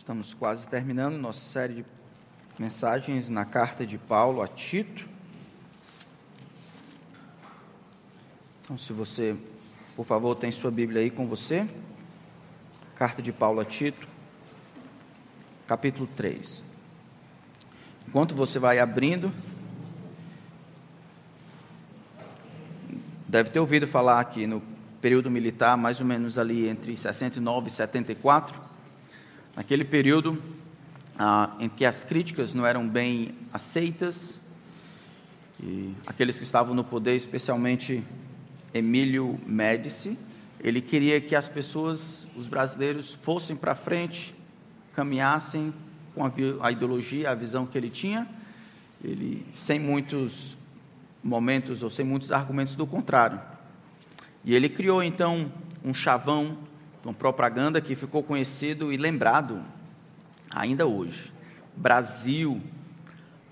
Estamos quase terminando nossa série de mensagens na carta de Paulo a Tito. Então, se você, por favor, tem sua Bíblia aí com você. Carta de Paulo a Tito, capítulo 3. Enquanto você vai abrindo, deve ter ouvido falar aqui no período militar, mais ou menos ali entre 69 e 74 Naquele período ah, em que as críticas não eram bem aceitas, e aqueles que estavam no poder, especialmente Emílio Médici, ele queria que as pessoas, os brasileiros, fossem para frente, caminhassem com a, a ideologia, a visão que ele tinha, ele sem muitos momentos ou sem muitos argumentos do contrário. E ele criou então um chavão uma propaganda que ficou conhecido e lembrado ainda hoje. Brasil,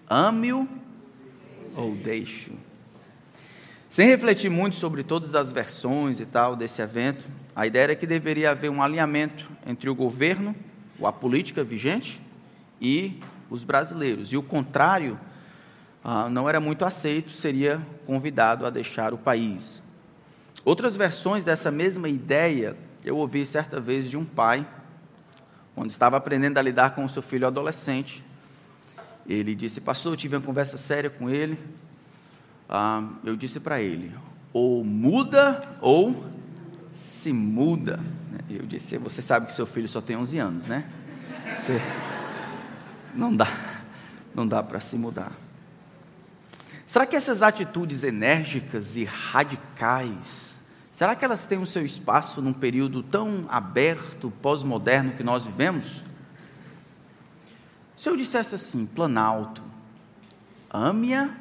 ame-o ou deixe-o. Sem refletir muito sobre todas as versões e tal desse evento, a ideia era que deveria haver um alinhamento entre o governo, a política vigente e os brasileiros. E o contrário ah, não era muito aceito, seria convidado a deixar o país. Outras versões dessa mesma ideia eu ouvi certa vez de um pai, quando estava aprendendo a lidar com o seu filho adolescente. Ele disse, pastor, eu tive uma conversa séria com ele. Ah, eu disse para ele, ou muda ou se muda. Eu disse, você sabe que seu filho só tem 11 anos, né? Você... Não dá, não dá para se mudar. Será que essas atitudes enérgicas e radicais Será que elas têm o seu espaço num período tão aberto, pós-moderno que nós vivemos? Se eu dissesse assim, Planalto, ame-a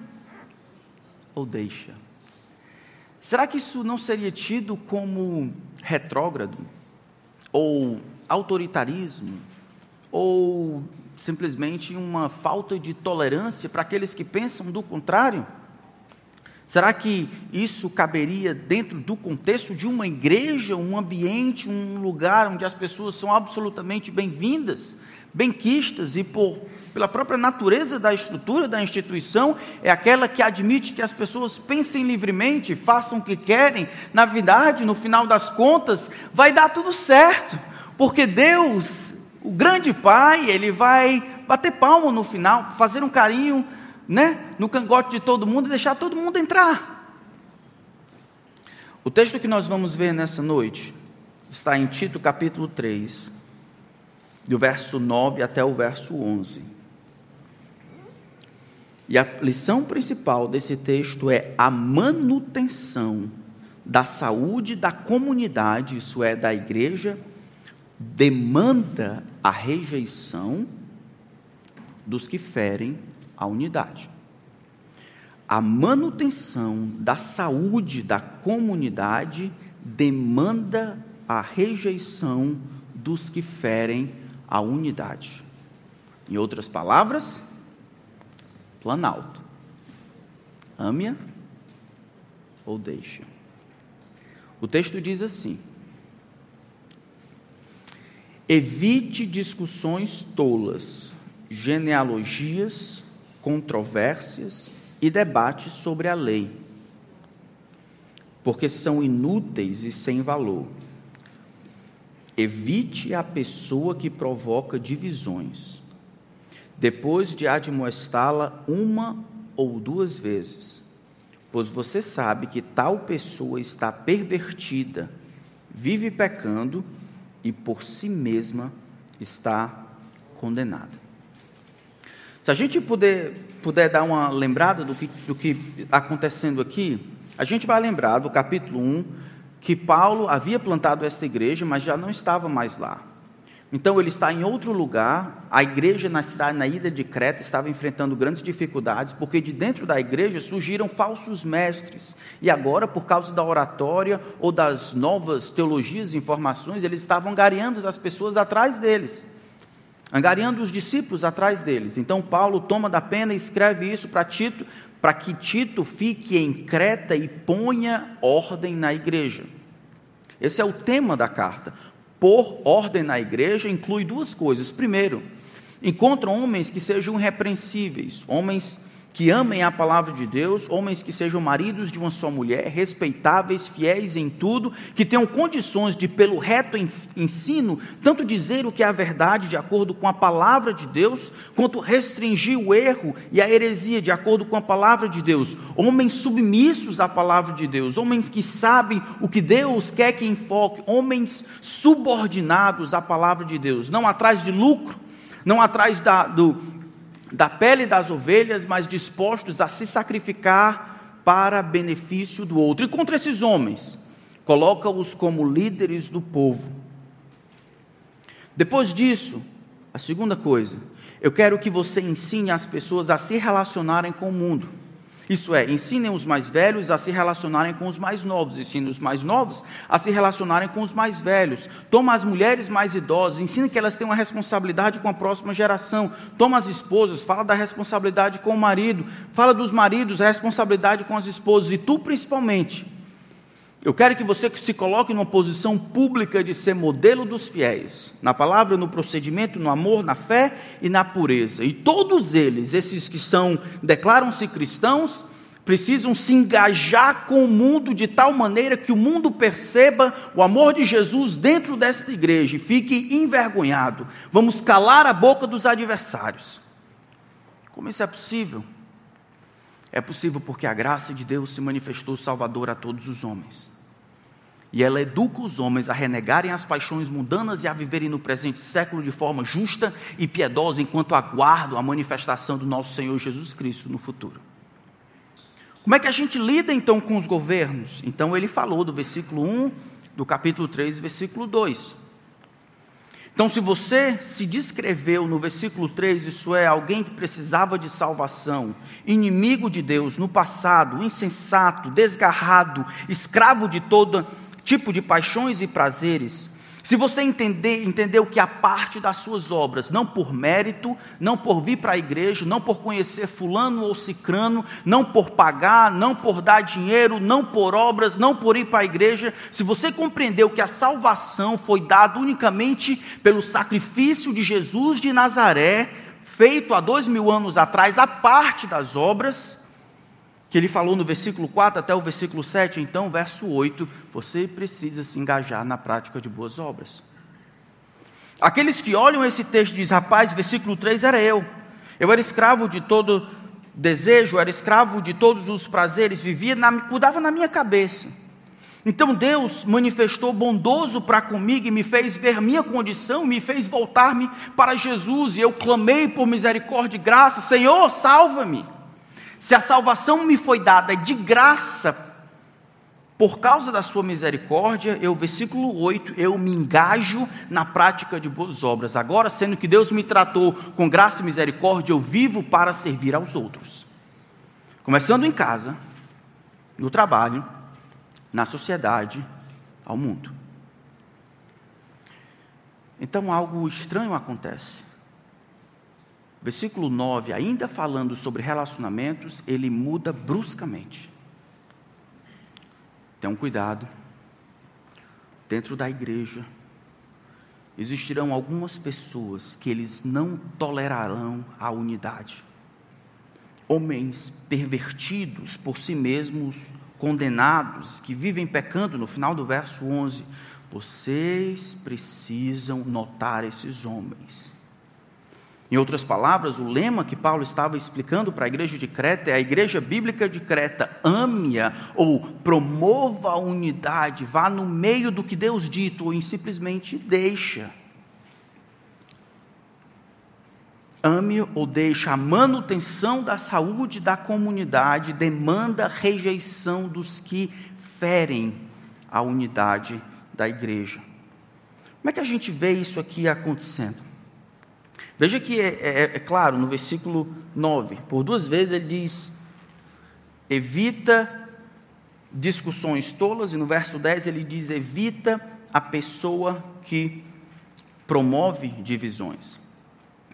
ou deixa? Será que isso não seria tido como retrógrado? Ou autoritarismo? Ou simplesmente uma falta de tolerância para aqueles que pensam do contrário? Será que isso caberia dentro do contexto de uma igreja, um ambiente, um lugar onde as pessoas são absolutamente bem-vindas, benquistas e por pela própria natureza da estrutura da instituição, é aquela que admite que as pessoas pensem livremente, façam o que querem, na verdade, no final das contas, vai dar tudo certo, porque Deus, o grande Pai, ele vai bater palma no final, fazer um carinho né, no cangote de todo mundo e deixar todo mundo entrar. O texto que nós vamos ver nessa noite está em Tito capítulo 3, do verso 9 até o verso 11. E a lição principal desse texto é a manutenção da saúde da comunidade, isso é, da igreja, demanda a rejeição dos que ferem a unidade. A manutenção da saúde da comunidade demanda a rejeição dos que ferem a unidade. Em outras palavras, planalto. Ame-a ou deixa. O texto diz assim: Evite discussões tolas, genealogias, controvérsias e debates sobre a lei, porque são inúteis e sem valor. Evite a pessoa que provoca divisões, depois de admoestá-la uma ou duas vezes, pois você sabe que tal pessoa está pervertida, vive pecando e por si mesma está condenada. Se a gente puder, puder dar uma lembrada do que, do que está acontecendo aqui, a gente vai lembrar do capítulo 1 que Paulo havia plantado essa igreja, mas já não estava mais lá. Então ele está em outro lugar, a igreja na cidade, na ilha de Creta, estava enfrentando grandes dificuldades, porque de dentro da igreja surgiram falsos mestres. E agora, por causa da oratória ou das novas teologias e informações, eles estavam gareando as pessoas atrás deles angariando os discípulos atrás deles. Então Paulo toma da pena e escreve isso para Tito, para que Tito fique em Creta e ponha ordem na igreja. Esse é o tema da carta. por ordem na igreja inclui duas coisas. Primeiro, encontra homens que sejam irrepreensíveis, homens que amem a palavra de Deus, homens que sejam maridos de uma só mulher, respeitáveis, fiéis em tudo, que tenham condições de, pelo reto ensino, tanto dizer o que é a verdade de acordo com a palavra de Deus, quanto restringir o erro e a heresia de acordo com a palavra de Deus. Homens submissos à palavra de Deus, homens que sabem o que Deus quer que enfoque, homens subordinados à palavra de Deus, não atrás de lucro, não atrás da, do, da pele das ovelhas, mas dispostos a se sacrificar para benefício do outro. E contra esses homens, coloca-os como líderes do povo. Depois disso, a segunda coisa, eu quero que você ensine as pessoas a se relacionarem com o mundo. Isso é, ensinem os mais velhos a se relacionarem com os mais novos, ensinem os mais novos a se relacionarem com os mais velhos. Toma as mulheres mais idosas, ensina que elas têm uma responsabilidade com a próxima geração. Toma as esposas, fala da responsabilidade com o marido, fala dos maridos, a responsabilidade com as esposas, e tu principalmente eu quero que você se coloque numa posição pública de ser modelo dos fiéis, na palavra, no procedimento, no amor, na fé e na pureza. E todos eles, esses que são declaram-se cristãos, precisam se engajar com o mundo de tal maneira que o mundo perceba o amor de Jesus dentro desta igreja e fique envergonhado. Vamos calar a boca dos adversários. Como isso é possível? É possível porque a graça de Deus se manifestou salvador a todos os homens. E ela educa os homens a renegarem as paixões mundanas e a viverem no presente século de forma justa e piedosa, enquanto aguardam a manifestação do nosso Senhor Jesus Cristo no futuro. Como é que a gente lida então com os governos? Então ele falou do versículo 1 do capítulo 3, versículo 2. Então, se você se descreveu no versículo 3, isso é, alguém que precisava de salvação, inimigo de Deus no passado, insensato, desgarrado, escravo de todo tipo de paixões e prazeres, se você entender, entendeu que a parte das suas obras, não por mérito, não por vir para a igreja, não por conhecer fulano ou cicrano, não por pagar, não por dar dinheiro, não por obras, não por ir para a igreja, se você compreendeu que a salvação foi dada unicamente pelo sacrifício de Jesus de Nazaré, feito há dois mil anos atrás, a parte das obras, que ele falou no versículo 4 até o versículo 7, então, verso 8, você precisa se engajar na prática de boas obras. Aqueles que olham esse texto dizem, rapaz, versículo 3 era eu. Eu era escravo de todo desejo, era escravo de todos os prazeres, vivia, na, cuidava na minha cabeça. Então Deus manifestou bondoso para comigo e me fez ver minha condição, me fez voltar-me para Jesus, e eu clamei por misericórdia e graça, Senhor, salva-me. Se a salvação me foi dada de graça, por causa da sua misericórdia, eu, versículo 8, eu me engajo na prática de boas obras. Agora, sendo que Deus me tratou com graça e misericórdia, eu vivo para servir aos outros. Começando em casa, no trabalho, na sociedade, ao mundo. Então algo estranho acontece. Versículo 9, ainda falando sobre relacionamentos, ele muda bruscamente. Tenham cuidado. Dentro da igreja, existirão algumas pessoas que eles não tolerarão a unidade. Homens pervertidos por si mesmos, condenados, que vivem pecando, no final do verso 11. Vocês precisam notar esses homens. Em outras palavras, o lema que Paulo estava explicando para a igreja de Creta é a igreja bíblica de Creta, ame-a ou promova a unidade, vá no meio do que Deus dito ou simplesmente deixa. Ame ou deixa a manutenção da saúde da comunidade, demanda rejeição dos que ferem a unidade da igreja. Como é que a gente vê isso aqui acontecendo? Veja que é, é, é, claro, no versículo 9, por duas vezes ele diz: evita discussões tolas, e no verso 10 ele diz: evita a pessoa que promove divisões.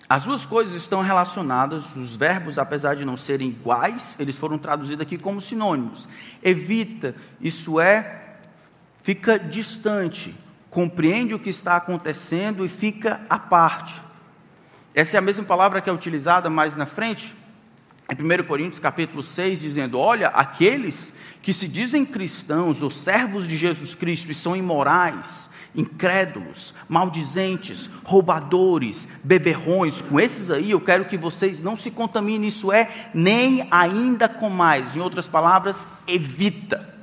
As duas coisas estão relacionadas, os verbos, apesar de não serem iguais, eles foram traduzidos aqui como sinônimos. Evita, isso é, fica distante, compreende o que está acontecendo e fica à parte. Essa é a mesma palavra que é utilizada mais na frente, em 1 Coríntios capítulo 6, dizendo: Olha, aqueles que se dizem cristãos ou servos de Jesus Cristo e são imorais, incrédulos, maldizentes, roubadores, beberrões, com esses aí eu quero que vocês não se contaminem, isso é, nem ainda com mais. Em outras palavras, evita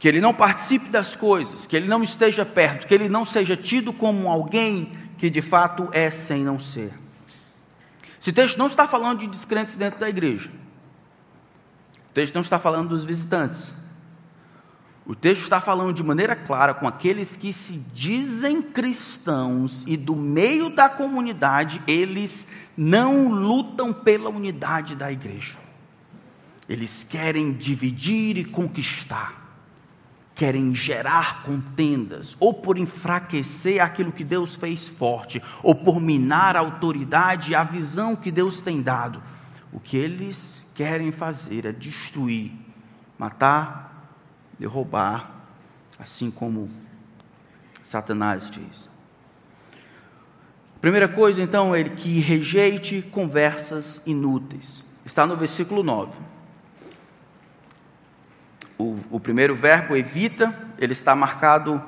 que ele não participe das coisas, que ele não esteja perto, que ele não seja tido como alguém que de fato é sem não ser. Esse texto não está falando de descrentes dentro da igreja. O texto não está falando dos visitantes. O texto está falando de maneira clara com aqueles que se dizem cristãos e do meio da comunidade, eles não lutam pela unidade da igreja. Eles querem dividir e conquistar querem gerar contendas, ou por enfraquecer aquilo que Deus fez forte, ou por minar a autoridade e a visão que Deus tem dado. O que eles querem fazer é destruir, matar, derrubar, assim como Satanás diz. Primeira coisa, então, é que rejeite conversas inúteis. Está no versículo 9 o, o primeiro verbo, evita, ele está marcado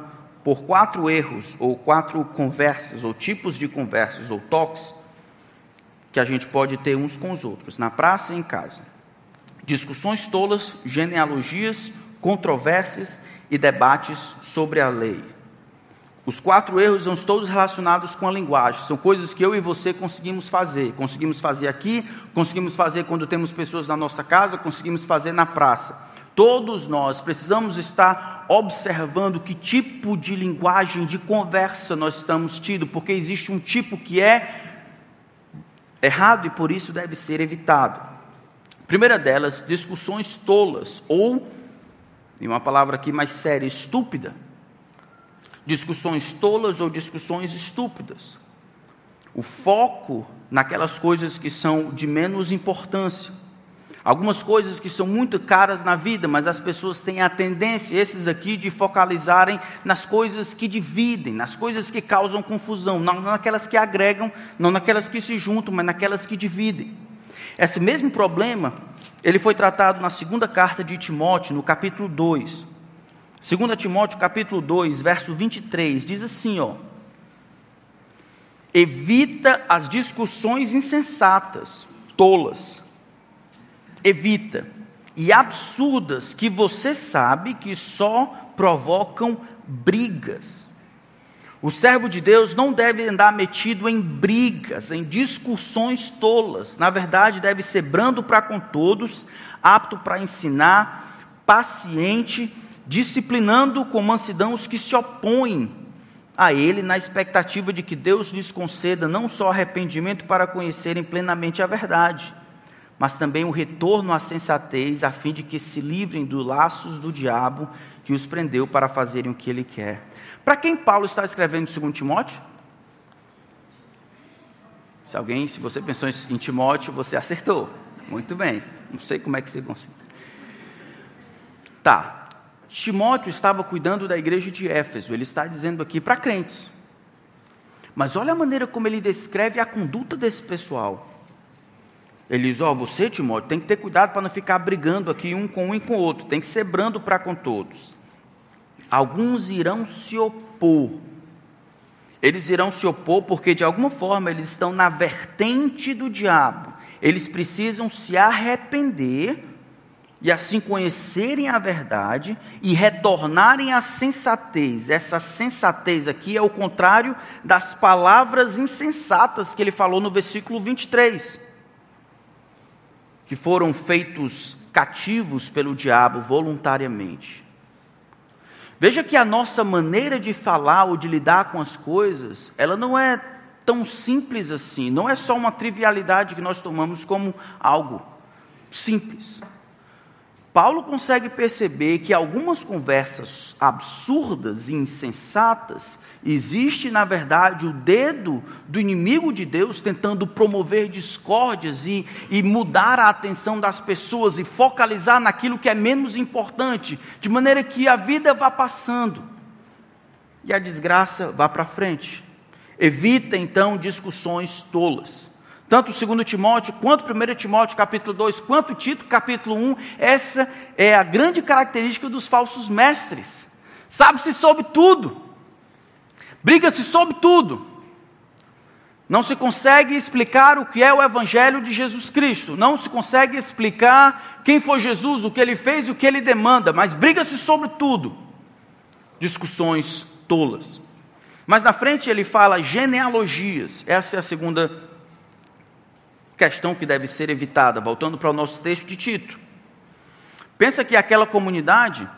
por quatro erros, ou quatro conversas, ou tipos de conversas, ou toques, que a gente pode ter uns com os outros, na praça e em casa. Discussões tolas, genealogias, controvérsias e debates sobre a lei. Os quatro erros são todos relacionados com a linguagem, são coisas que eu e você conseguimos fazer. Conseguimos fazer aqui, conseguimos fazer quando temos pessoas na nossa casa, conseguimos fazer na praça. Todos nós precisamos estar observando que tipo de linguagem de conversa nós estamos tendo, porque existe um tipo que é errado e por isso deve ser evitado. primeira delas, discussões tolas, ou, em uma palavra aqui mais séria, estúpida. Discussões tolas ou discussões estúpidas. O foco naquelas coisas que são de menos importância. Algumas coisas que são muito caras na vida, mas as pessoas têm a tendência, esses aqui, de focalizarem nas coisas que dividem, nas coisas que causam confusão, não naquelas que agregam, não naquelas que se juntam, mas naquelas que dividem. Esse mesmo problema, ele foi tratado na segunda carta de Timóteo, no capítulo 2. 2 Timóteo, capítulo 2, verso 23, diz assim, ó: Evita as discussões insensatas, tolas, evita, e absurdas que você sabe que só provocam brigas. O servo de Deus não deve andar metido em brigas, em discussões tolas. Na verdade, deve ser brando para com todos, apto para ensinar, paciente, disciplinando com mansidão os que se opõem a ele, na expectativa de que Deus lhes conceda não só arrependimento para conhecerem plenamente a verdade, mas também o retorno à sensatez, a fim de que se livrem dos laços do diabo que os prendeu para fazerem o que ele quer. Para quem Paulo está escrevendo em 2 Timóteo? Se alguém, se você pensou em Timóteo, você acertou. Muito bem. Não sei como é que você conseguiu. Tá. Timóteo estava cuidando da igreja de Éfeso. Ele está dizendo aqui para crentes. Mas olha a maneira como ele descreve a conduta desse pessoal. Ele diz: Ó, oh, você, Timóteo, tem que ter cuidado para não ficar brigando aqui um com um e com o outro, tem que ser brando para com todos. Alguns irão se opor. Eles irão se opor porque, de alguma forma, eles estão na vertente do diabo. Eles precisam se arrepender e assim conhecerem a verdade e retornarem à sensatez. Essa sensatez aqui é o contrário das palavras insensatas que ele falou no versículo 23 que foram feitos cativos pelo diabo voluntariamente. Veja que a nossa maneira de falar ou de lidar com as coisas, ela não é tão simples assim, não é só uma trivialidade que nós tomamos como algo simples. Paulo consegue perceber que algumas conversas absurdas e insensatas existe, na verdade, o dedo do inimigo de Deus tentando promover discórdias e, e mudar a atenção das pessoas e focalizar naquilo que é menos importante, de maneira que a vida vá passando e a desgraça vá para frente. Evita então discussões tolas. Tanto o 2 Timóteo, quanto o 1 Timóteo capítulo 2, quanto Tito capítulo 1, essa é a grande característica dos falsos mestres. Sabe-se sobre tudo, briga-se sobre tudo. Não se consegue explicar o que é o Evangelho de Jesus Cristo, não se consegue explicar quem foi Jesus, o que ele fez e o que ele demanda, mas briga-se sobre tudo. Discussões tolas. Mas na frente ele fala genealogias, essa é a segunda questão que deve ser evitada, voltando para o nosso texto de Tito. Pensa que aquela comunidade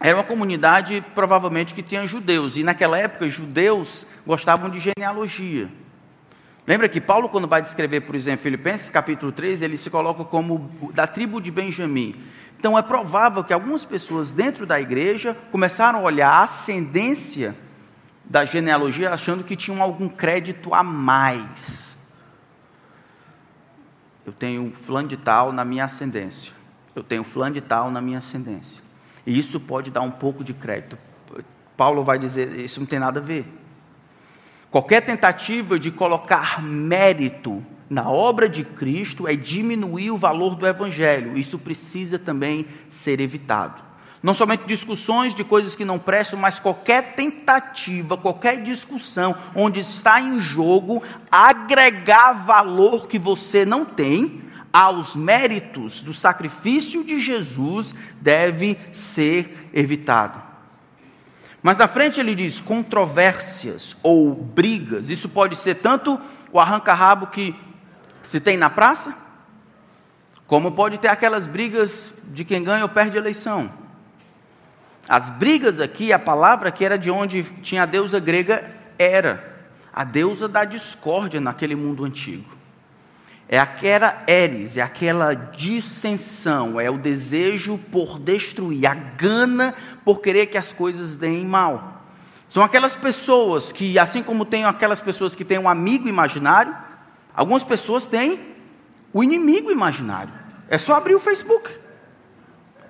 era uma comunidade provavelmente que tinha judeus, e naquela época judeus gostavam de genealogia. Lembra que Paulo, quando vai descrever, por exemplo, Filipenses capítulo 3, ele se coloca como da tribo de Benjamim. Então é provável que algumas pessoas dentro da igreja começaram a olhar a ascendência da genealogia achando que tinham algum crédito a mais. Eu tenho fulano de tal na minha ascendência. Eu tenho fulano de tal na minha ascendência. E isso pode dar um pouco de crédito. Paulo vai dizer, isso não tem nada a ver. Qualquer tentativa de colocar mérito na obra de Cristo é diminuir o valor do Evangelho. Isso precisa também ser evitado. Não somente discussões de coisas que não prestam, mas qualquer tentativa, qualquer discussão onde está em jogo agregar valor que você não tem aos méritos do sacrifício de Jesus deve ser evitado. Mas na frente ele diz controvérsias ou brigas. Isso pode ser tanto o arranca-rabo que se tem na praça, como pode ter aquelas brigas de quem ganha ou perde a eleição. As brigas aqui, a palavra que era de onde tinha a deusa grega, era a deusa da discórdia naquele mundo antigo. É aquela Eris, é aquela dissensão, é o desejo por destruir, a gana por querer que as coisas deem mal. São aquelas pessoas que, assim como tem aquelas pessoas que têm um amigo imaginário, algumas pessoas têm o inimigo imaginário. É só abrir o Facebook.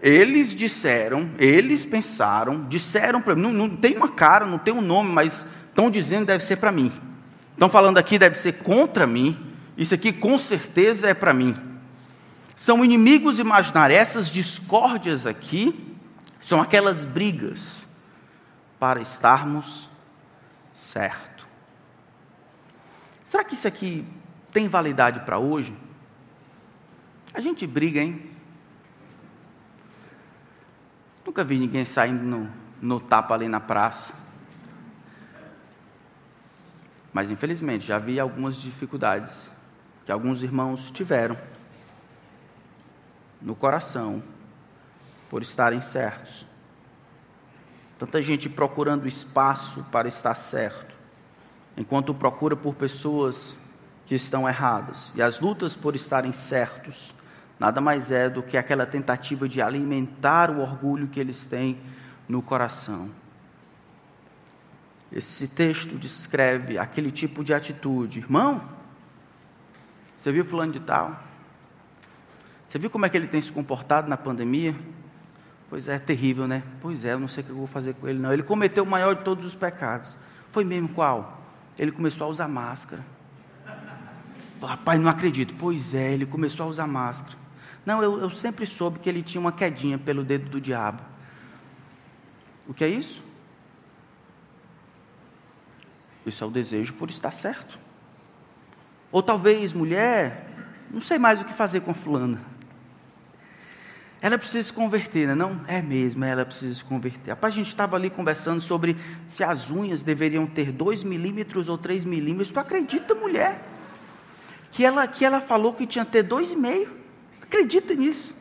Eles disseram, eles pensaram, disseram para mim, não, não tem uma cara, não tem um nome, mas estão dizendo deve ser para mim. Estão falando aqui deve ser contra mim. Isso aqui com certeza é para mim. São inimigos imaginários. Essas discórdias aqui são aquelas brigas para estarmos certo. Será que isso aqui tem validade para hoje? A gente briga, hein? Nunca vi ninguém saindo no, no tapa ali na praça. Mas infelizmente já vi algumas dificuldades que alguns irmãos tiveram no coração por estarem certos. Tanta gente procurando espaço para estar certo, enquanto procura por pessoas que estão erradas. E as lutas por estarem certos nada mais é do que aquela tentativa de alimentar o orgulho que eles têm no coração. Esse texto descreve aquele tipo de atitude. Irmão, você viu fulano de tal? Você viu como é que ele tem se comportado na pandemia? Pois é, terrível, né? Pois é, eu não sei o que eu vou fazer com ele, não. Ele cometeu o maior de todos os pecados. Foi mesmo qual? Ele começou a usar máscara. Rapaz, não acredito. Pois é, ele começou a usar máscara. Não, eu, eu sempre soube que ele tinha uma quedinha pelo dedo do diabo. O que é isso? Isso é o desejo por estar certo. Ou talvez, mulher, não sei mais o que fazer com a fulana. Ela precisa se converter, né? não? É mesmo, ela precisa se converter. Rapaz, a gente estava ali conversando sobre se as unhas deveriam ter 2 milímetros ou 3 milímetros. Tu acredita, mulher? Que ela, que ela falou que tinha que ter 2,5. Acredita nisso.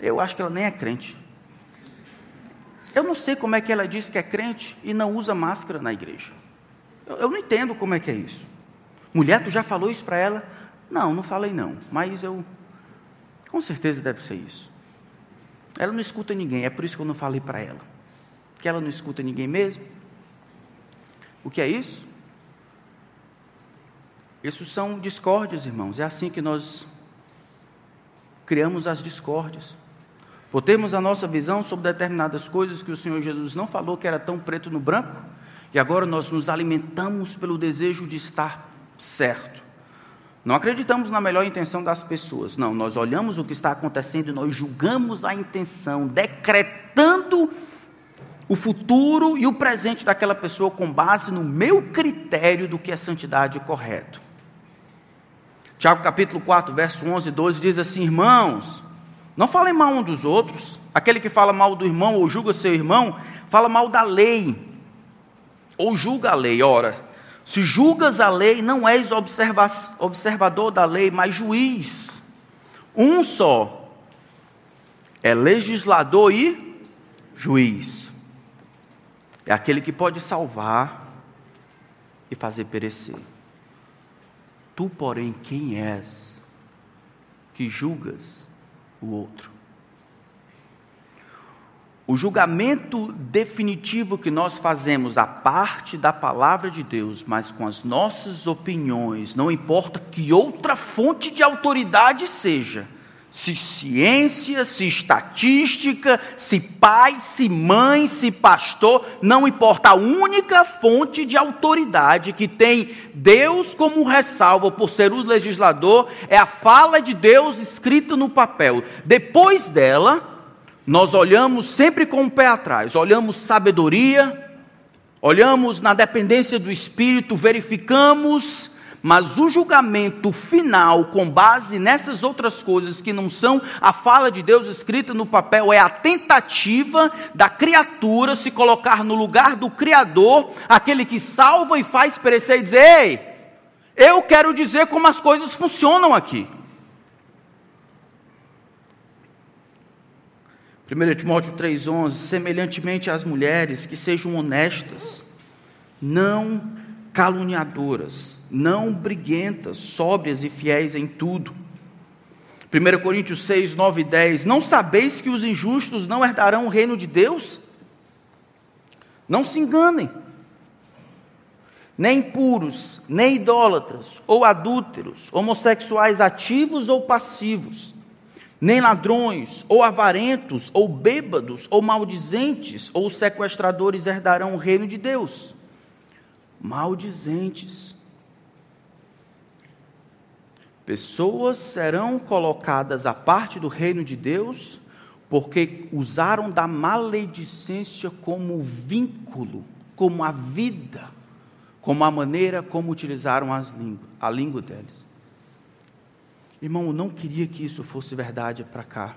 Eu acho que ela nem é crente. Eu não sei como é que ela diz que é crente e não usa máscara na igreja. Eu, eu não entendo como é que é isso. Mulher, tu já falou isso para ela? Não, não falei não. Mas eu. Com certeza deve ser isso. Ela não escuta ninguém, é por isso que eu não falei para ela. Que ela não escuta ninguém mesmo. O que é isso? Isso são discórdias, irmãos. É assim que nós criamos as discórdias. Por termos a nossa visão sobre determinadas coisas que o Senhor Jesus não falou que era tão preto no branco, e agora nós nos alimentamos pelo desejo de estar certo. Não acreditamos na melhor intenção das pessoas, não. Nós olhamos o que está acontecendo e nós julgamos a intenção, decretando o futuro e o presente daquela pessoa com base no meu critério do que é santidade correto. Tiago capítulo 4, verso 11 e 12 diz assim: Irmãos, não falem mal um dos outros. Aquele que fala mal do irmão ou julga seu irmão, fala mal da lei. Ou julga a lei. Ora, se julgas a lei, não és observa observador da lei, mas juiz. Um só é legislador e juiz. É aquele que pode salvar e fazer perecer. Tu, porém, quem és que julgas o outro? O julgamento definitivo que nós fazemos a parte da palavra de Deus, mas com as nossas opiniões, não importa que outra fonte de autoridade seja, se ciência, se estatística, se pai, se mãe, se pastor, não importa, a única fonte de autoridade que tem Deus como ressalva por ser o legislador é a fala de Deus escrita no papel. Depois dela, nós olhamos sempre com o pé atrás, olhamos sabedoria, olhamos na dependência do Espírito, verificamos, mas o julgamento final, com base nessas outras coisas que não são a fala de Deus escrita no papel, é a tentativa da criatura se colocar no lugar do Criador, aquele que salva e faz perecer e dizer: Ei, eu quero dizer como as coisas funcionam aqui. 1 Timóteo 3,11: semelhantemente às mulheres, que sejam honestas, não caluniadoras, não briguentas, sóbrias e fiéis em tudo. 1 Coríntios 6, 9 e 10: Não sabeis que os injustos não herdarão o reino de Deus? Não se enganem, nem puros, nem idólatras, ou adúlteros, homossexuais ativos ou passivos nem ladrões, ou avarentos, ou bêbados, ou maldizentes, ou sequestradores herdarão o reino de Deus. Maldizentes. Pessoas serão colocadas à parte do reino de Deus porque usaram da maledicência como vínculo, como a vida, como a maneira como utilizaram as línguas, a língua deles. Irmão, eu não queria que isso fosse verdade para cá.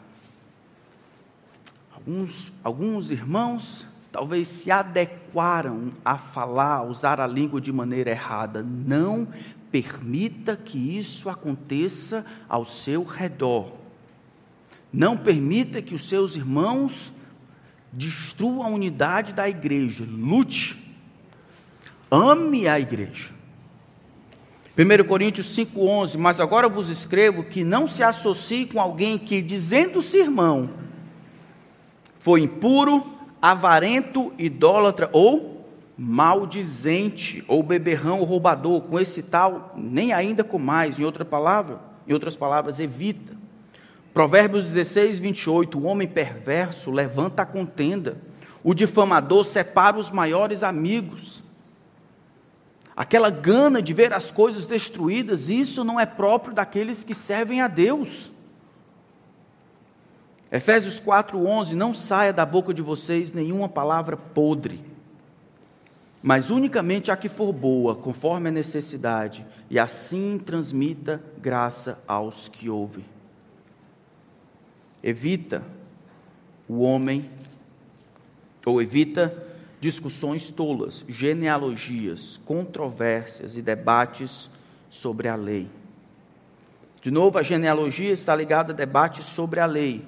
Alguns, alguns irmãos talvez se adequaram a falar, a usar a língua de maneira errada. Não permita que isso aconteça ao seu redor. Não permita que os seus irmãos destruam a unidade da igreja. Lute. Ame a igreja. 1 Coríntios 5,11: Mas agora vos escrevo que não se associe com alguém que, dizendo-se irmão, foi impuro, avarento, idólatra ou maldizente, ou beberrão, ou roubador, com esse tal, nem ainda com mais, em outra palavra, em outras palavras, evita. Provérbios 16, 28, o homem perverso levanta a contenda, o difamador separa os maiores amigos, aquela gana de ver as coisas destruídas, isso não é próprio daqueles que servem a Deus. Efésios 4:11 Não saia da boca de vocês nenhuma palavra podre, mas unicamente a que for boa, conforme a necessidade, e assim transmita graça aos que ouvem. Evita o homem ou evita discussões tolas, genealogias, controvérsias e debates sobre a lei. De novo, a genealogia está ligada a debates sobre a lei.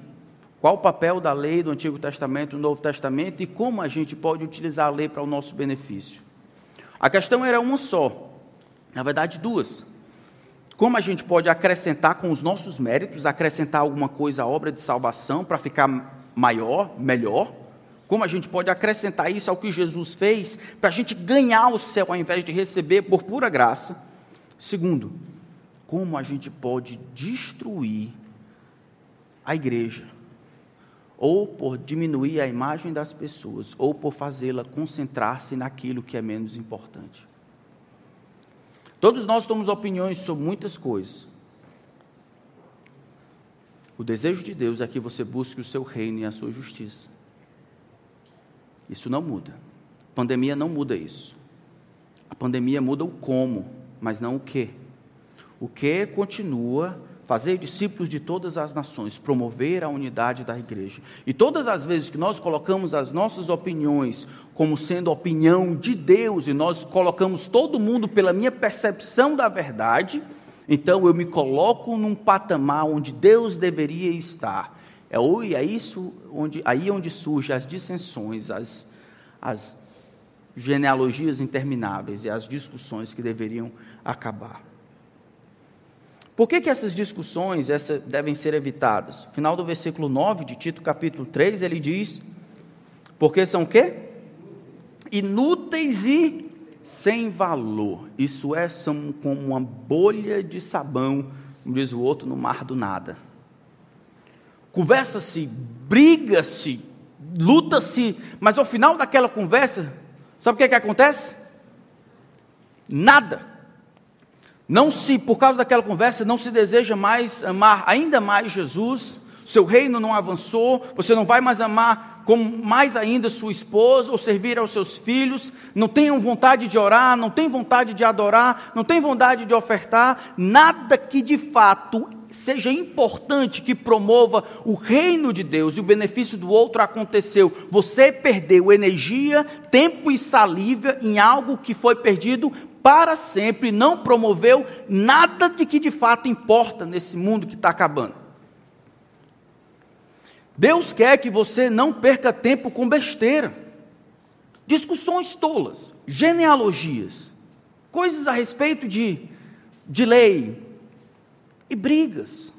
Qual o papel da lei do Antigo Testamento do Novo Testamento e como a gente pode utilizar a lei para o nosso benefício? A questão era uma só, na verdade, duas. Como a gente pode acrescentar com os nossos méritos, acrescentar alguma coisa à obra de salvação para ficar maior, melhor? Como a gente pode acrescentar isso ao que Jesus fez para a gente ganhar o céu ao invés de receber por pura graça? Segundo, como a gente pode destruir a igreja ou por diminuir a imagem das pessoas, ou por fazê-la concentrar-se naquilo que é menos importante. Todos nós temos opiniões sobre muitas coisas. O desejo de Deus é que você busque o seu reino e a sua justiça. Isso não muda. A pandemia não muda isso. A pandemia muda o como, mas não o que. O que continua fazer discípulos de todas as nações, promover a unidade da igreja. E todas as vezes que nós colocamos as nossas opiniões como sendo opinião de Deus e nós colocamos todo mundo pela minha percepção da verdade, então eu me coloco num patamar onde Deus deveria estar. É, é isso onde, aí onde surgem as dissensões, as, as genealogias intermináveis e as discussões que deveriam acabar. Por que, que essas discussões essa, devem ser evitadas? Final do versículo 9 de Tito, capítulo 3, ele diz: Porque são quê? Inúteis e sem valor. Isso é, são como uma bolha de sabão, como diz o outro, no mar do nada. Conversa-se, briga-se, luta-se, mas ao final daquela conversa, sabe o que, é que acontece? Nada. Não se, por causa daquela conversa, não se deseja mais amar ainda mais Jesus, seu reino não avançou, você não vai mais amar como mais ainda sua esposa ou servir aos seus filhos, não tenham vontade de orar, não tem vontade de adorar, não tem vontade de ofertar, nada que de fato seja importante que promova o reino de Deus e o benefício do outro aconteceu. Você perdeu energia, tempo e saliva em algo que foi perdido para sempre, não promoveu nada de que de fato importa nesse mundo que está acabando. Deus quer que você não perca tempo com besteira, discussões tolas, genealogias, coisas a respeito de, de lei e brigas.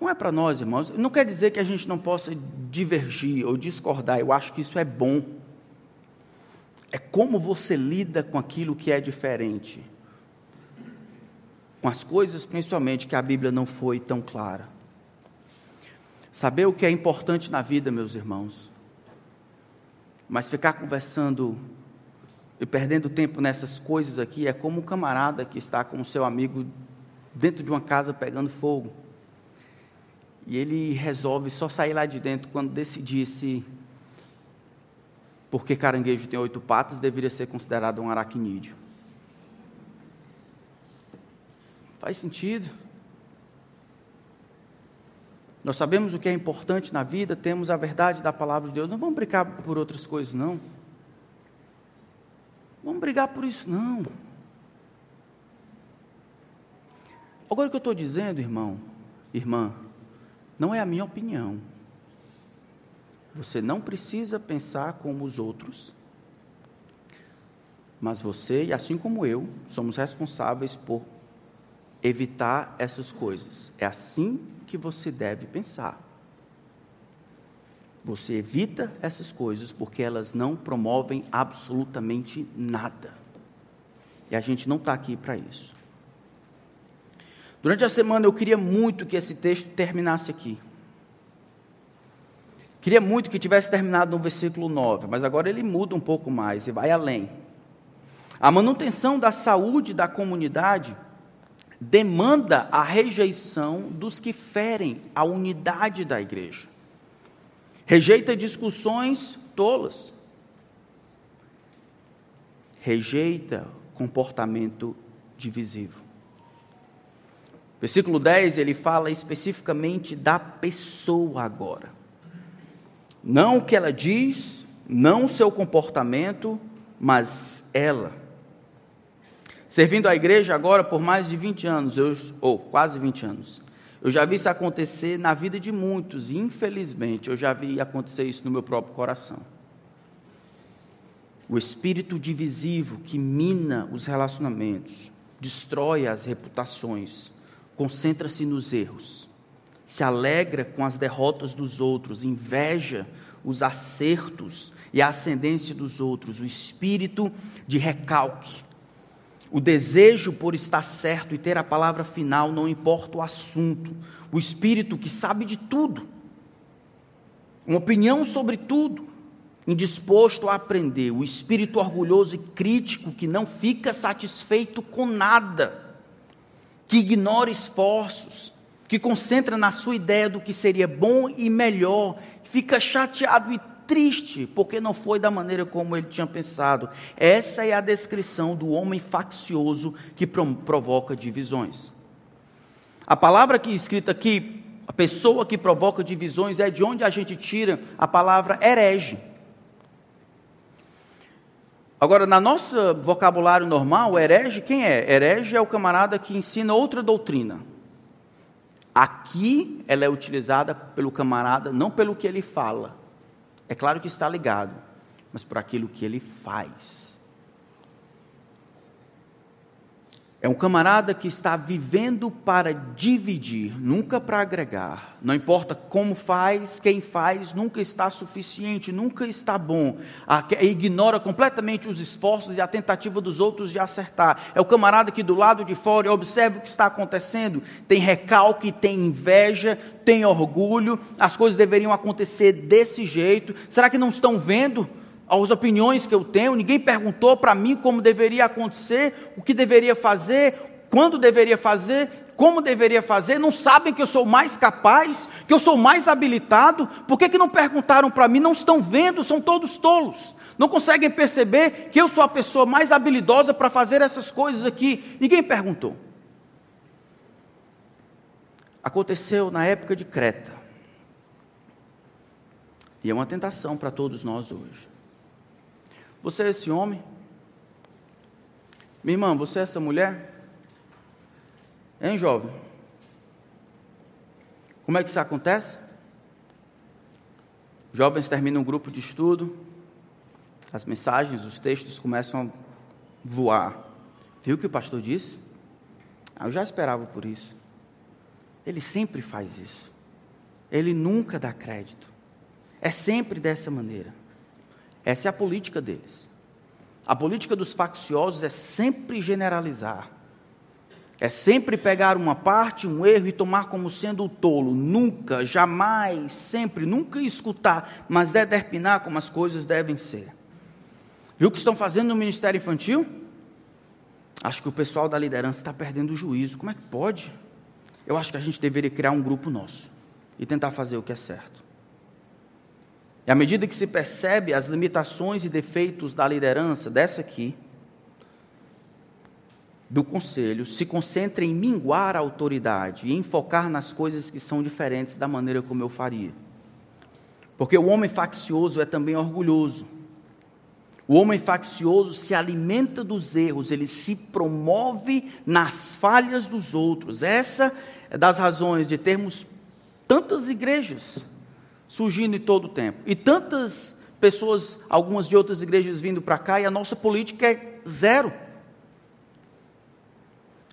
Não é para nós, irmãos. Não quer dizer que a gente não possa divergir ou discordar. Eu acho que isso é bom é como você lida com aquilo que é diferente. Com as coisas, principalmente, que a Bíblia não foi tão clara. Saber o que é importante na vida, meus irmãos. Mas ficar conversando e perdendo tempo nessas coisas aqui é como um camarada que está com o seu amigo dentro de uma casa pegando fogo. E ele resolve só sair lá de dentro quando decidir se porque caranguejo tem oito patas, deveria ser considerado um aracnídeo. Faz sentido. Nós sabemos o que é importante na vida, temos a verdade da palavra de Deus. Não vamos brigar por outras coisas, não. Vamos brigar por isso, não. Agora o que eu estou dizendo, irmão, irmã, não é a minha opinião. Você não precisa pensar como os outros, mas você, e assim como eu, somos responsáveis por evitar essas coisas. É assim que você deve pensar. Você evita essas coisas porque elas não promovem absolutamente nada. E a gente não está aqui para isso. Durante a semana eu queria muito que esse texto terminasse aqui. Queria muito que tivesse terminado no versículo 9, mas agora ele muda um pouco mais e vai além. A manutenção da saúde da comunidade demanda a rejeição dos que ferem a unidade da igreja. Rejeita discussões tolas. Rejeita comportamento divisivo. Versículo 10, ele fala especificamente da pessoa agora. Não o que ela diz, não o seu comportamento, mas ela. Servindo a igreja agora por mais de 20 anos, eu, ou quase 20 anos, eu já vi isso acontecer na vida de muitos, e infelizmente eu já vi acontecer isso no meu próprio coração. O espírito divisivo que mina os relacionamentos, destrói as reputações, concentra-se nos erros. Se alegra com as derrotas dos outros, inveja os acertos e a ascendência dos outros, o espírito de recalque, o desejo por estar certo e ter a palavra final, não importa o assunto, o espírito que sabe de tudo, uma opinião sobre tudo, indisposto a aprender, o espírito orgulhoso e crítico que não fica satisfeito com nada, que ignora esforços, que concentra na sua ideia do que seria bom e melhor, fica chateado e triste porque não foi da maneira como ele tinha pensado. Essa é a descrição do homem faccioso que provoca divisões. A palavra que é escrita aqui, a pessoa que provoca divisões, é de onde a gente tira a palavra herege. Agora, na nosso vocabulário normal, herege quem é? Herege é o camarada que ensina outra doutrina. Aqui ela é utilizada pelo camarada não pelo que ele fala. É claro que está ligado, mas por aquilo que ele faz. É um camarada que está vivendo para dividir, nunca para agregar. Não importa como faz, quem faz, nunca está suficiente, nunca está bom. Ignora completamente os esforços e a tentativa dos outros de acertar. É o camarada que do lado de fora observa o que está acontecendo, tem recalque, tem inveja, tem orgulho. As coisas deveriam acontecer desse jeito. Será que não estão vendo? As opiniões que eu tenho, ninguém perguntou para mim como deveria acontecer, o que deveria fazer, quando deveria fazer, como deveria fazer, não sabem que eu sou mais capaz, que eu sou mais habilitado, por que, que não perguntaram para mim? Não estão vendo, são todos tolos, não conseguem perceber que eu sou a pessoa mais habilidosa para fazer essas coisas aqui, ninguém perguntou. Aconteceu na época de Creta, e é uma tentação para todos nós hoje. Você é esse homem? Minha irmã, você é essa mulher? Hein, jovem? Como é que isso acontece? Jovens terminam um grupo de estudo, as mensagens, os textos começam a voar. Viu o que o pastor disse? Ah, eu já esperava por isso. Ele sempre faz isso. Ele nunca dá crédito. É sempre dessa maneira. Essa é a política deles. A política dos facciosos é sempre generalizar. É sempre pegar uma parte, um erro e tomar como sendo o tolo. Nunca, jamais, sempre, nunca escutar, mas determinar como as coisas devem ser. Viu o que estão fazendo no Ministério Infantil? Acho que o pessoal da liderança está perdendo o juízo. Como é que pode? Eu acho que a gente deveria criar um grupo nosso e tentar fazer o que é certo. E à medida que se percebe as limitações e defeitos da liderança, dessa aqui, do conselho, se concentra em minguar a autoridade e em focar nas coisas que são diferentes da maneira como eu faria. Porque o homem faccioso é também orgulhoso. O homem faccioso se alimenta dos erros, ele se promove nas falhas dos outros. Essa é das razões de termos tantas igrejas surgindo em todo o tempo. E tantas pessoas, algumas de outras igrejas vindo para cá, e a nossa política é zero.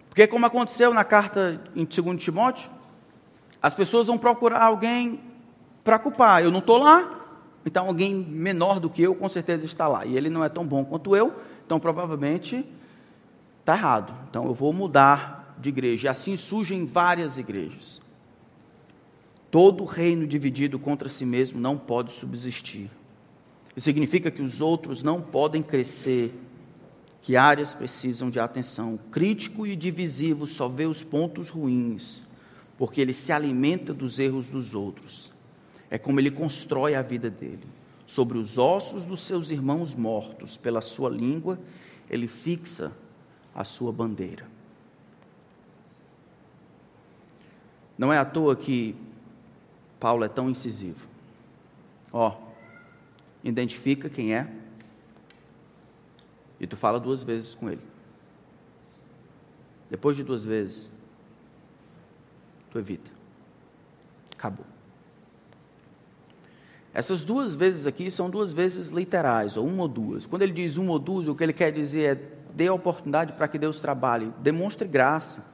Porque, como aconteceu na carta em 2 Timóteo, as pessoas vão procurar alguém para culpar. Eu não estou lá, então alguém menor do que eu com certeza está lá. E ele não é tão bom quanto eu, então provavelmente está errado. Então eu vou mudar de igreja. E assim surgem várias igrejas. Todo reino dividido contra si mesmo não pode subsistir. Isso significa que os outros não podem crescer, que áreas precisam de atenção. crítico e divisivo só vê os pontos ruins, porque ele se alimenta dos erros dos outros. É como ele constrói a vida dele. Sobre os ossos dos seus irmãos mortos, pela sua língua, ele fixa a sua bandeira. Não é à toa que Paulo é tão incisivo. Ó, identifica quem é e tu fala duas vezes com ele. Depois de duas vezes, tu evita. Acabou. Essas duas vezes aqui são duas vezes literais, ou uma ou duas. Quando ele diz uma ou duas, o que ele quer dizer é dê a oportunidade para que Deus trabalhe, demonstre graça.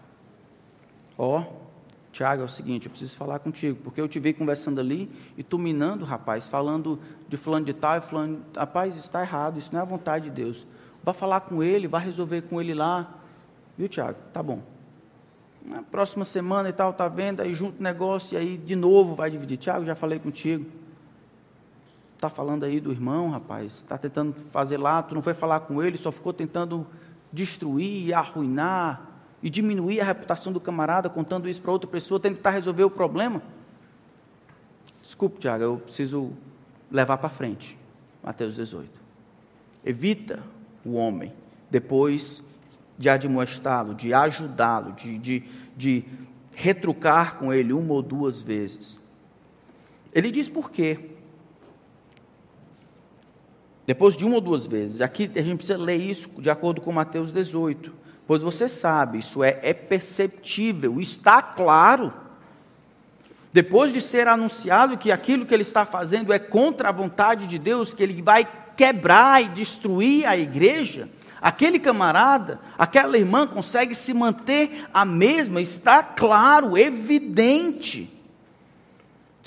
Ó, Tiago, é o seguinte, eu preciso falar contigo, porque eu te vi conversando ali e tu minando, rapaz, falando de fulano de tal, e fulano, rapaz, está errado, isso não é a vontade de Deus. Vá falar com ele, vá resolver com ele lá. Viu, Tiago? Tá bom. Na próxima semana e tal, tá vendo, aí junto o negócio, e aí de novo vai dividir. Tiago, já falei contigo. está falando aí do irmão, rapaz, está tentando fazer lá, tu não foi falar com ele, só ficou tentando destruir, arruinar e diminuir a reputação do camarada, contando isso para outra pessoa, tentar resolver o problema. Desculpe, Tiago, eu preciso levar para frente. Mateus 18. Evita o homem, depois de admoestá-lo, de ajudá-lo, de, de, de retrucar com ele uma ou duas vezes. Ele diz por quê. Depois de uma ou duas vezes. Aqui a gente precisa ler isso de acordo com Mateus 18. Pois você sabe, isso é, é perceptível, está claro. Depois de ser anunciado que aquilo que ele está fazendo é contra a vontade de Deus, que ele vai quebrar e destruir a igreja, aquele camarada, aquela irmã consegue se manter a mesma, está claro, evidente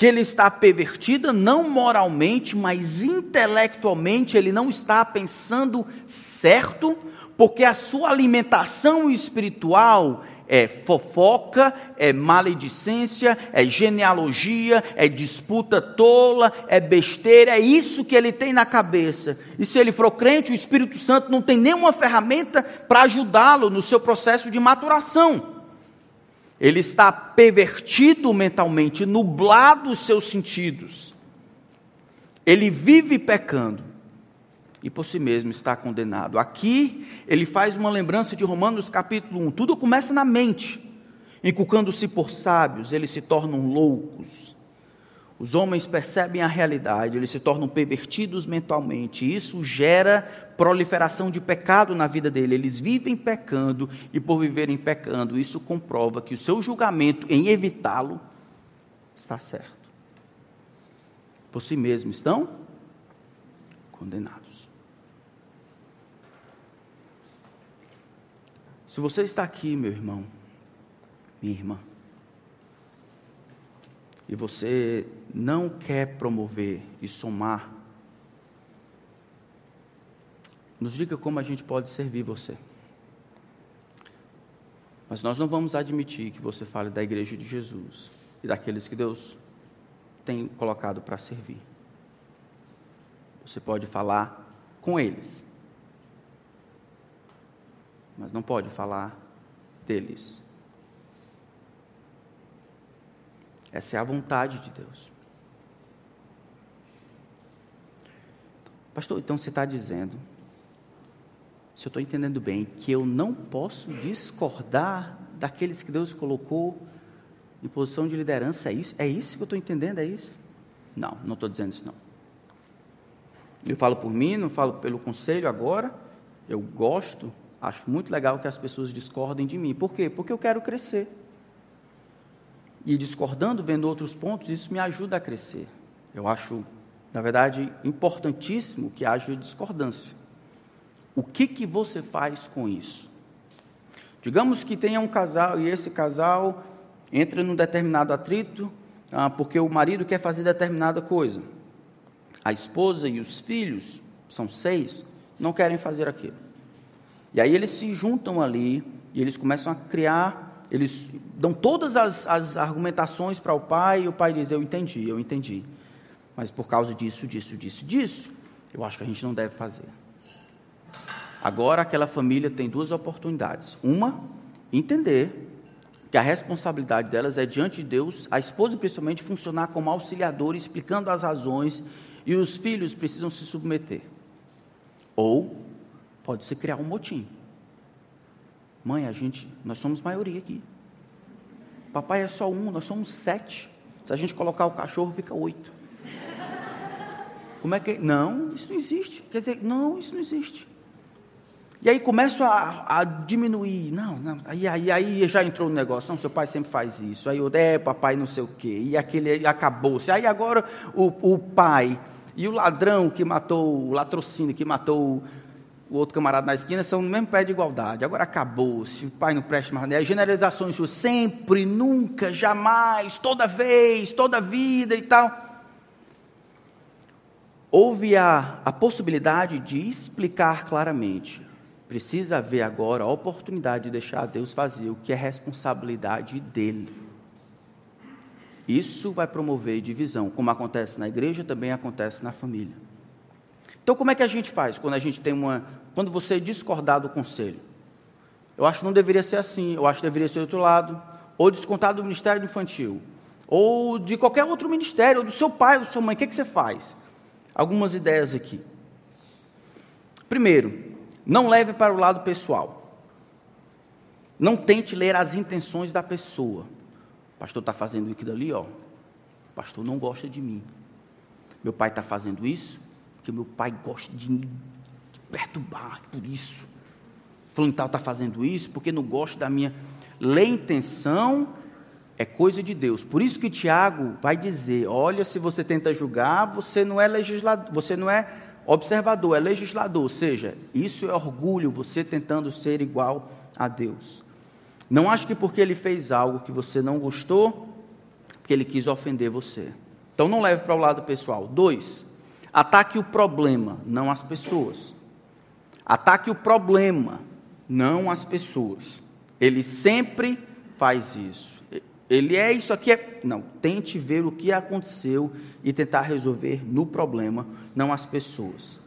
que ele está pervertida, não moralmente, mas intelectualmente, ele não está pensando certo, porque a sua alimentação espiritual é fofoca, é maledicência, é genealogia, é disputa tola, é besteira, é isso que ele tem na cabeça. E se ele for crente, o Espírito Santo não tem nenhuma ferramenta para ajudá-lo no seu processo de maturação ele está pervertido mentalmente, nublado os seus sentidos. Ele vive pecando e por si mesmo está condenado. Aqui ele faz uma lembrança de Romanos capítulo 1. Tudo começa na mente. Inculcando-se por sábios, eles se tornam loucos. Os homens percebem a realidade, eles se tornam pervertidos mentalmente. Isso gera proliferação de pecado na vida dele. Eles vivem pecando e, por viverem pecando, isso comprova que o seu julgamento em evitá-lo está certo. Por si mesmo estão condenados. Se você está aqui, meu irmão, minha irmã, e você não quer promover e somar, nos diga como a gente pode servir você. Mas nós não vamos admitir que você fale da igreja de Jesus e daqueles que Deus tem colocado para servir. Você pode falar com eles, mas não pode falar deles. Essa é a vontade de Deus. Pastor, então você está dizendo, se eu estou entendendo bem, que eu não posso discordar daqueles que Deus colocou em posição de liderança, é isso? É isso que eu estou entendendo? É isso? Não, não estou dizendo isso não. Eu falo por mim, não falo pelo conselho agora. Eu gosto, acho muito legal que as pessoas discordem de mim. Por quê? Porque eu quero crescer e discordando, vendo outros pontos, isso me ajuda a crescer. Eu acho, na verdade, importantíssimo que haja discordância. O que, que você faz com isso? Digamos que tenha um casal e esse casal entra num determinado atrito ah, porque o marido quer fazer determinada coisa. A esposa e os filhos, são seis, não querem fazer aquilo. E aí eles se juntam ali e eles começam a criar eles dão todas as, as argumentações para o pai, e o pai diz: Eu entendi, eu entendi. Mas por causa disso, disso, disso, disso, eu acho que a gente não deve fazer. Agora, aquela família tem duas oportunidades. Uma, entender que a responsabilidade delas é diante de Deus, a esposa principalmente funcionar como auxiliadora, explicando as razões, e os filhos precisam se submeter. Ou pode se criar um motim. Mãe, a gente, nós somos maioria aqui. Papai é só um, nós somos sete. Se a gente colocar o cachorro, fica oito. Como é que. Não, isso não existe. Quer dizer, não, isso não existe. E aí começo a, a diminuir. Não, não. Aí, aí, aí já entrou no negócio. Não, seu pai sempre faz isso. Aí eu, é, papai não sei o quê. E aquele acabou-se. Aí agora o, o pai e o ladrão que matou, o latrocínio que matou o outro camarada na esquina são no mesmo pé de igualdade. Agora acabou, se o pai não presta mais, né? generalizações suas, sempre, nunca, jamais, toda vez, toda vida e tal. Houve a, a possibilidade de explicar claramente. Precisa haver agora a oportunidade de deixar Deus fazer o que é responsabilidade dele. Isso vai promover divisão, como acontece na igreja, também acontece na família. Então, como é que a gente faz quando a gente tem uma. Quando você discordar do conselho? Eu acho que não deveria ser assim, eu acho que deveria ser do outro lado, ou descontar do ministério infantil, ou de qualquer outro ministério, ou do seu pai, ou da sua mãe, o que, é que você faz? Algumas ideias aqui. Primeiro, não leve para o lado pessoal. Não tente ler as intenções da pessoa. O pastor está fazendo aquilo ali, ó. O pastor não gosta de mim. Meu pai está fazendo isso porque meu pai gosta de me perturbar, por isso. Fulano tal está fazendo isso porque não gosta da minha. Ler intenção é coisa de Deus. Por isso que Tiago vai dizer: olha, se você tenta julgar, você não é legislador, você não é observador, é legislador. Ou seja, isso é orgulho, você tentando ser igual a Deus. Não acho que porque ele fez algo que você não gostou, que ele quis ofender você. Então não leve para o lado pessoal. Dois, ataque o problema, não as pessoas. Ataque o problema, não as pessoas. Ele sempre faz isso. Ele é isso aqui é. Não, tente ver o que aconteceu e tentar resolver no problema, não as pessoas.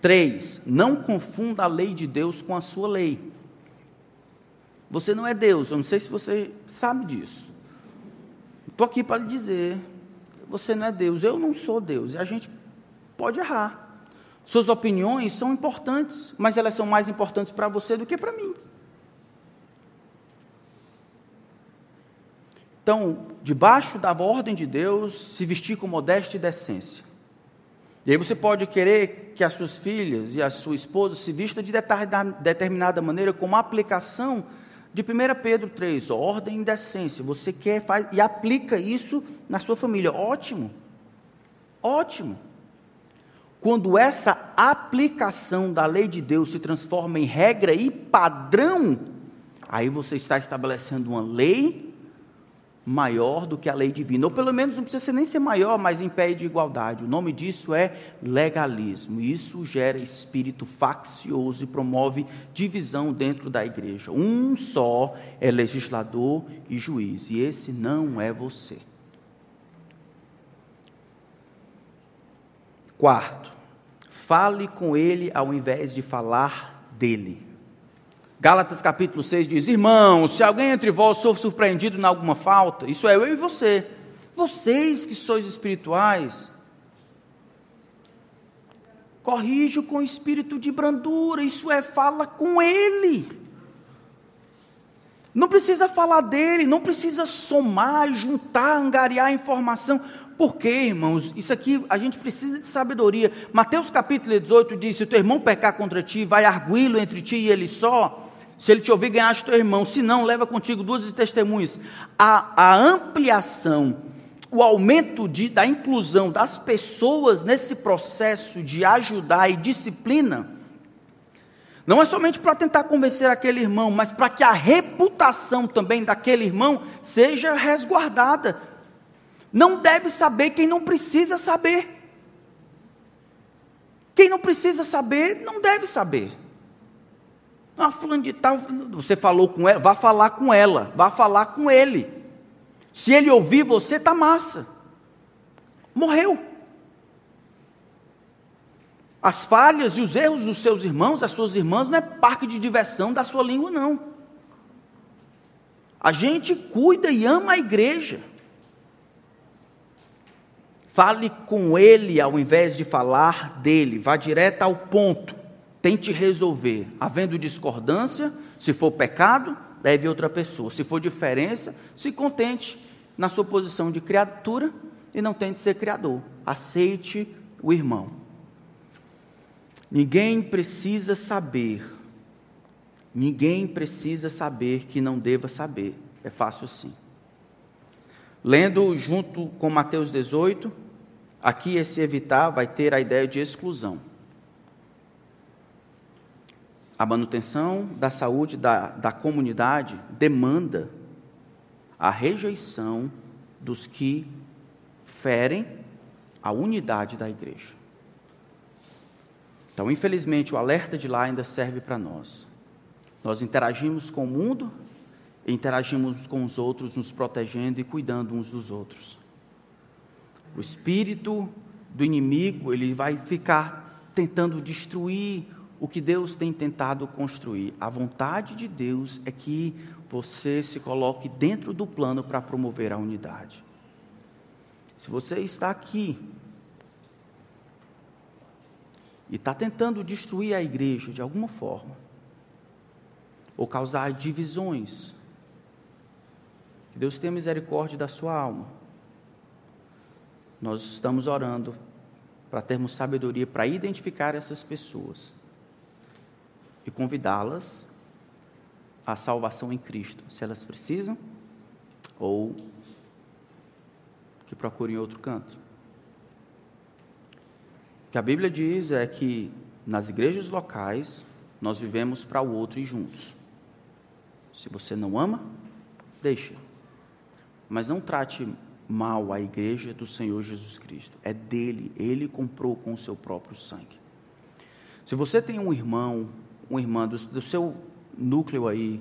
Três, não confunda a lei de Deus com a sua lei. Você não é Deus, eu não sei se você sabe disso. Estou aqui para lhe dizer: você não é Deus, eu não sou Deus, e a gente pode errar. Suas opiniões são importantes, mas elas são mais importantes para você do que para mim. Então, debaixo da ordem de Deus, se vestir com modéstia e decência. E aí você pode querer que as suas filhas e a sua esposa se vistam de determinada maneira, como aplicação de 1 Pedro 3, ordem e decência. Você quer faz, e aplica isso na sua família. Ótimo. Ótimo. Quando essa aplicação da lei de Deus se transforma em regra e padrão, aí você está estabelecendo uma lei maior do que a lei divina. Ou pelo menos não precisa nem ser maior, mas em pé de igualdade. O nome disso é legalismo. Isso gera espírito faccioso e promove divisão dentro da igreja. Um só é legislador e juiz, e esse não é você. Quarto, fale com ele ao invés de falar dele. Gálatas capítulo 6 diz: Irmãos, se alguém entre vós for surpreendido em alguma falta, isso é eu e você, vocês que sois espirituais, corrijo com espírito de brandura, isso é, fala com ele. Não precisa falar dele, não precisa somar, juntar, angariar informação. Por quê, irmãos? Isso aqui a gente precisa de sabedoria. Mateus capítulo 18 diz: Se teu irmão pecar contra ti, vai arguí-lo entre ti e ele só. Se ele te ouvir, ganhaste teu irmão. Se não, leva contigo duas testemunhas. A, a ampliação, o aumento de, da inclusão das pessoas nesse processo de ajudar e disciplina, não é somente para tentar convencer aquele irmão, mas para que a reputação também daquele irmão seja resguardada. Não deve saber quem não precisa saber. Quem não precisa saber, não deve saber. Ah, fulano de tal, você falou com ela, vá falar com ela, vá falar com ele. Se ele ouvir você, tá massa. Morreu. As falhas e os erros dos seus irmãos, das suas irmãs, não é parque de diversão da sua língua, não. A gente cuida e ama a igreja. Fale com ele ao invés de falar dele. Vá direto ao ponto. Tente resolver. Havendo discordância, se for pecado, leve outra pessoa. Se for diferença, se contente na sua posição de criatura e não tente ser criador. Aceite o irmão. Ninguém precisa saber. Ninguém precisa saber que não deva saber. É fácil assim. Lendo junto com Mateus 18, Aqui, esse evitar vai ter a ideia de exclusão. A manutenção da saúde da, da comunidade demanda a rejeição dos que ferem a unidade da igreja. Então, infelizmente, o alerta de lá ainda serve para nós. Nós interagimos com o mundo, interagimos com os outros, nos protegendo e cuidando uns dos outros. O espírito do inimigo, ele vai ficar tentando destruir o que Deus tem tentado construir. A vontade de Deus é que você se coloque dentro do plano para promover a unidade. Se você está aqui e está tentando destruir a igreja de alguma forma, ou causar divisões, Deus tenha misericórdia da sua alma. Nós estamos orando para termos sabedoria para identificar essas pessoas e convidá-las à salvação em Cristo, se elas precisam, ou que procurem outro canto. O que a Bíblia diz é que nas igrejas locais nós vivemos para o outro e juntos. Se você não ama, deixa. Mas não trate mal a igreja do Senhor Jesus Cristo. É dele, ele comprou com o seu próprio sangue. Se você tem um irmão, uma irmã do, do seu núcleo aí,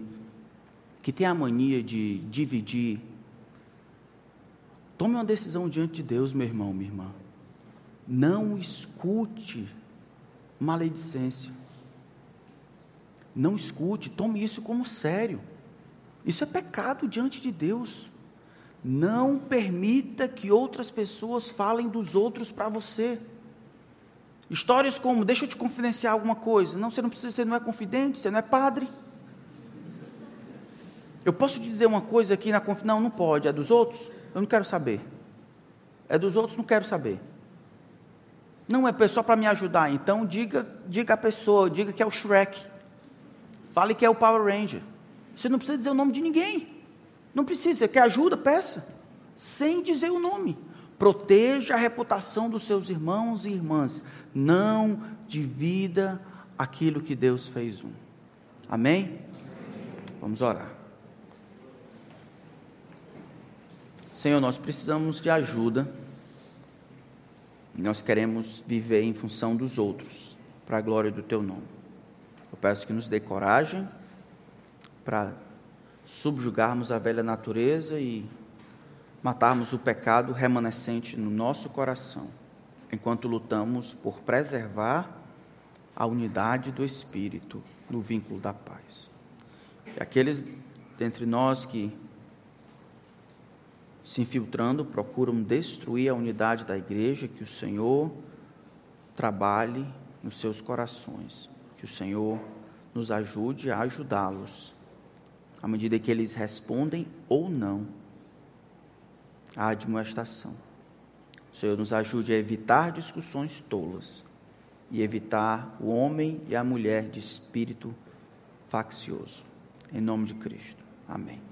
que tem a mania de dividir, tome uma decisão diante de Deus, meu irmão, minha irmã. Não escute maledicência. Não escute, tome isso como sério. Isso é pecado diante de Deus. Não permita que outras pessoas falem dos outros para você. Histórias como, deixa eu te confidenciar alguma coisa. Não, você não precisa, você não é confidente, você não é padre. Eu posso te dizer uma coisa aqui na confiança? Não, não pode. É dos outros? Eu não quero saber. É dos outros? Não quero saber. Não é só para me ajudar. Então diga, diga a pessoa, diga que é o Shrek. Fale que é o Power Ranger. Você não precisa dizer o nome de ninguém. Não precisa, quer ajuda? Peça. Sem dizer o nome. Proteja a reputação dos seus irmãos e irmãs. Não divida aquilo que Deus fez um. Amém? Vamos orar. Senhor, nós precisamos de ajuda. Nós queremos viver em função dos outros, para a glória do Teu nome. Eu peço que nos dê coragem para subjugarmos a velha natureza e matarmos o pecado remanescente no nosso coração, enquanto lutamos por preservar a unidade do Espírito no vínculo da paz. Aqueles dentre nós que se infiltrando procuram destruir a unidade da igreja, que o Senhor trabalhe nos seus corações, que o Senhor nos ajude a ajudá-los à medida que eles respondem ou não à admoestação. O Senhor nos ajude a evitar discussões tolas e evitar o homem e a mulher de espírito faccioso. Em nome de Cristo. Amém.